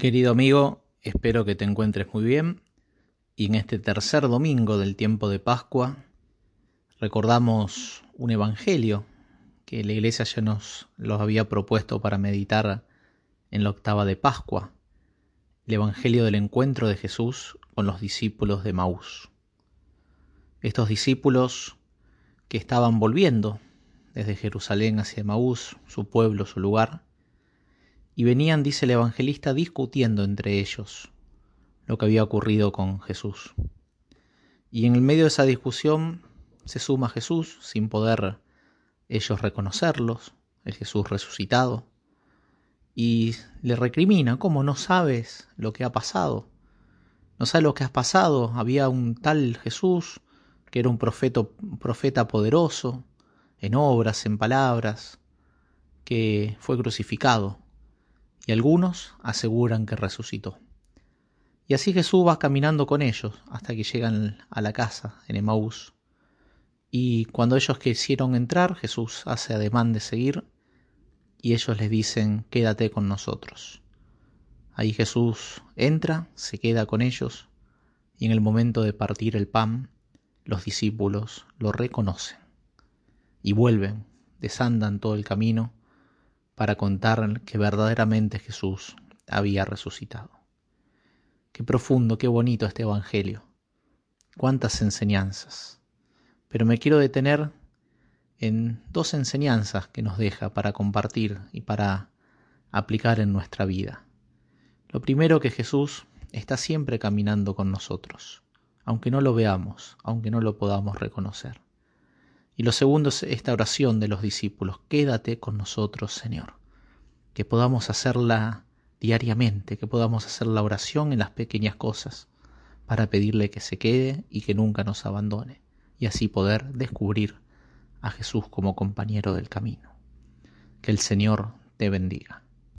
Querido amigo, espero que te encuentres muy bien y en este tercer domingo del tiempo de Pascua recordamos un evangelio que la iglesia ya nos los había propuesto para meditar en la octava de Pascua, el evangelio del encuentro de Jesús con los discípulos de Maús. Estos discípulos que estaban volviendo desde Jerusalén hacia Maús, su pueblo, su lugar, y venían, dice el evangelista, discutiendo entre ellos lo que había ocurrido con Jesús. Y en el medio de esa discusión se suma Jesús sin poder ellos reconocerlos, el Jesús resucitado, y le recrimina, ¿cómo no sabes lo que ha pasado? ¿No sabes lo que has pasado? Había un tal Jesús que era un profeta, un profeta poderoso, en obras, en palabras, que fue crucificado y algunos aseguran que resucitó. Y así Jesús va caminando con ellos hasta que llegan a la casa en Emaús. Y cuando ellos quisieron entrar, Jesús hace ademán de seguir y ellos les dicen, quédate con nosotros. Ahí Jesús entra, se queda con ellos y en el momento de partir el pan, los discípulos lo reconocen y vuelven, desandan todo el camino para contar que verdaderamente Jesús había resucitado. Qué profundo, qué bonito este Evangelio. Cuántas enseñanzas. Pero me quiero detener en dos enseñanzas que nos deja para compartir y para aplicar en nuestra vida. Lo primero que Jesús está siempre caminando con nosotros, aunque no lo veamos, aunque no lo podamos reconocer. Y lo segundo es esta oración de los discípulos, quédate con nosotros, Señor. Que podamos hacerla diariamente, que podamos hacer la oración en las pequeñas cosas, para pedirle que se quede y que nunca nos abandone, y así poder descubrir a Jesús como compañero del camino. Que el Señor te bendiga.